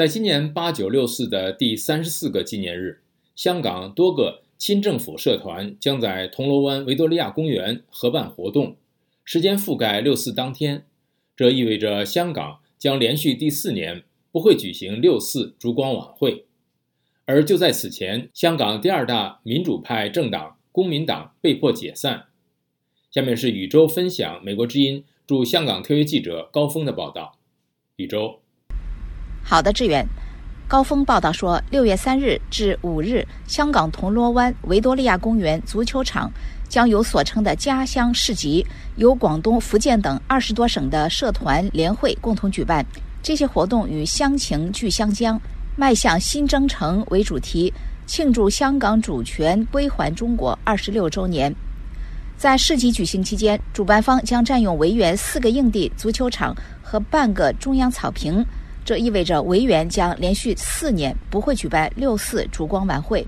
在今年八九六四的第三十四个纪念日，香港多个亲政府社团将在铜锣湾维多利亚公园合办活动，时间覆盖六四当天。这意味着香港将连续第四年不会举行六四烛光晚会。而就在此前，香港第二大民主派政党公民党被迫解散。下面是宇宙分享美国之音驻香港特约记者高峰的报道。宇宙。好的，志远。高峰报道说，六月三日至五日，香港铜锣湾维多利亚公园足球场将有所称的家乡市集，由广东、福建等二十多省的社团联会共同举办。这些活动与乡情聚香江、迈向新征程为主题，庆祝香港主权归还中国二十六周年。在市集举行期间，主办方将占用维园四个硬地足球场和半个中央草坪。这意味着维园将连续四年不会举办六四烛光晚会。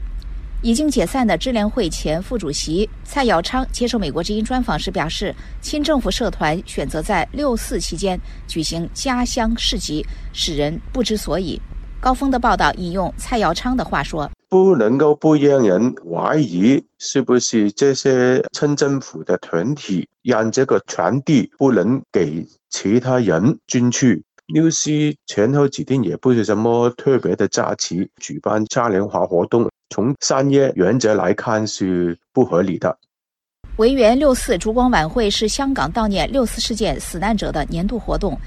已经解散的支联会前副主席蔡耀昌接受美国之音专访时表示，亲政府社团选择在六四期间举行家乡市集，使人不知所以。高峰的报道引用蔡耀昌的话说：“不能够不让人怀疑，是不是这些村政府的团体让这个传递不能给其他人进去？”六四前后几天也不是什么特别的假期，举办嘉年华活动，从商业原则来看是不合理的。维园六四烛光晚会是香港悼念六四事件死难者的年度活动。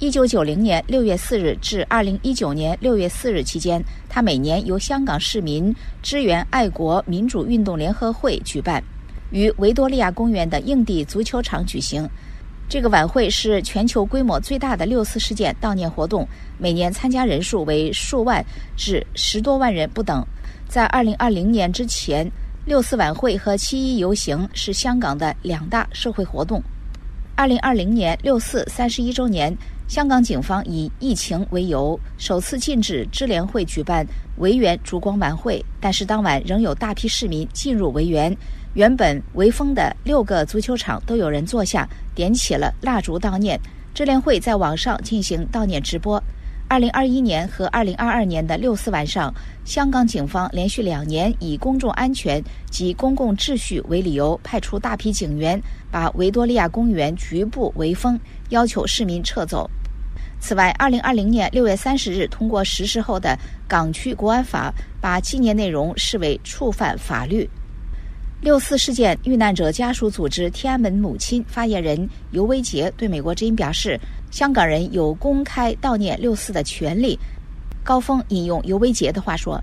一九九零年六月四日至二零一九年六月四日期间，它每年由香港市民支援爱国民主运动联合会举办，于维多利亚公园的硬地足球场举行。这个晚会是全球规模最大的六四事件悼念活动，每年参加人数为数万至十多万人不等。在二零二零年之前，六四晚会和七一游行是香港的两大社会活动。二零二零年六四三十一周年，香港警方以疫情为由，首次禁止支联会举办维园烛光晚会，但是当晚仍有大批市民进入维园。原本围封的六个足球场都有人坐下，点起了蜡烛悼念。智联会在网上进行悼念直播。二零二一年和二零二二年的六四晚上，香港警方连续两年以公众安全及公共秩序为理由，派出大批警员把维多利亚公园局部围封，要求市民撤走。此外，二零二零年六月三十日通过实施后的港区国安法，把纪念内容视为触犯法律。六四事件遇难者家属组织天安门母亲发言人尤维杰对美国之音表示：“香港人有公开悼念六四的权利。”高峰引用尤维杰的话说：“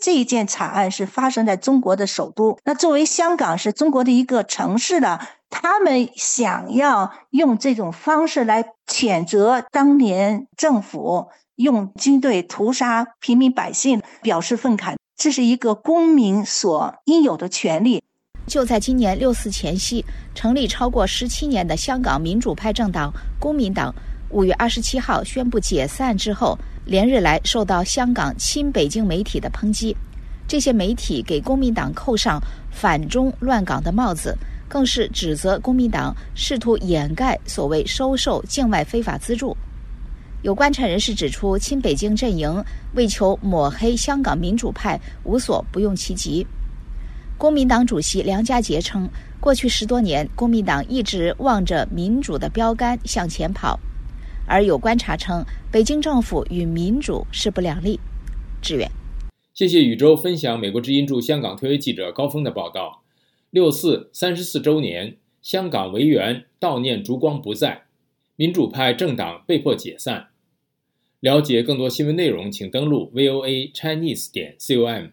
这一件惨案是发生在中国的首都，那作为香港是中国的一个城市的，他们想要用这种方式来谴责当年政府用军队屠杀平民百姓，表示愤慨，这是一个公民所应有的权利。”就在今年六四前夕，成立超过十七年的香港民主派政党公民党，五月二十七号宣布解散之后，连日来受到香港亲北京媒体的抨击。这些媒体给公民党扣上反中乱港的帽子，更是指责公民党试图掩盖所谓收受境外非法资助。有观察人士指出，亲北京阵营为求抹黑香港民主派，无所不用其极。公民党主席梁家杰称，过去十多年，公民党一直望着民主的标杆向前跑，而有观察称，北京政府与民主势不两立。志远，谢谢宇宙分享美国之音驻香港特约记者高峰的报道。六四三十四周年，香港维园悼念烛光不再，民主派政党被迫解散。了解更多新闻内容，请登录 voa chinese 点 com。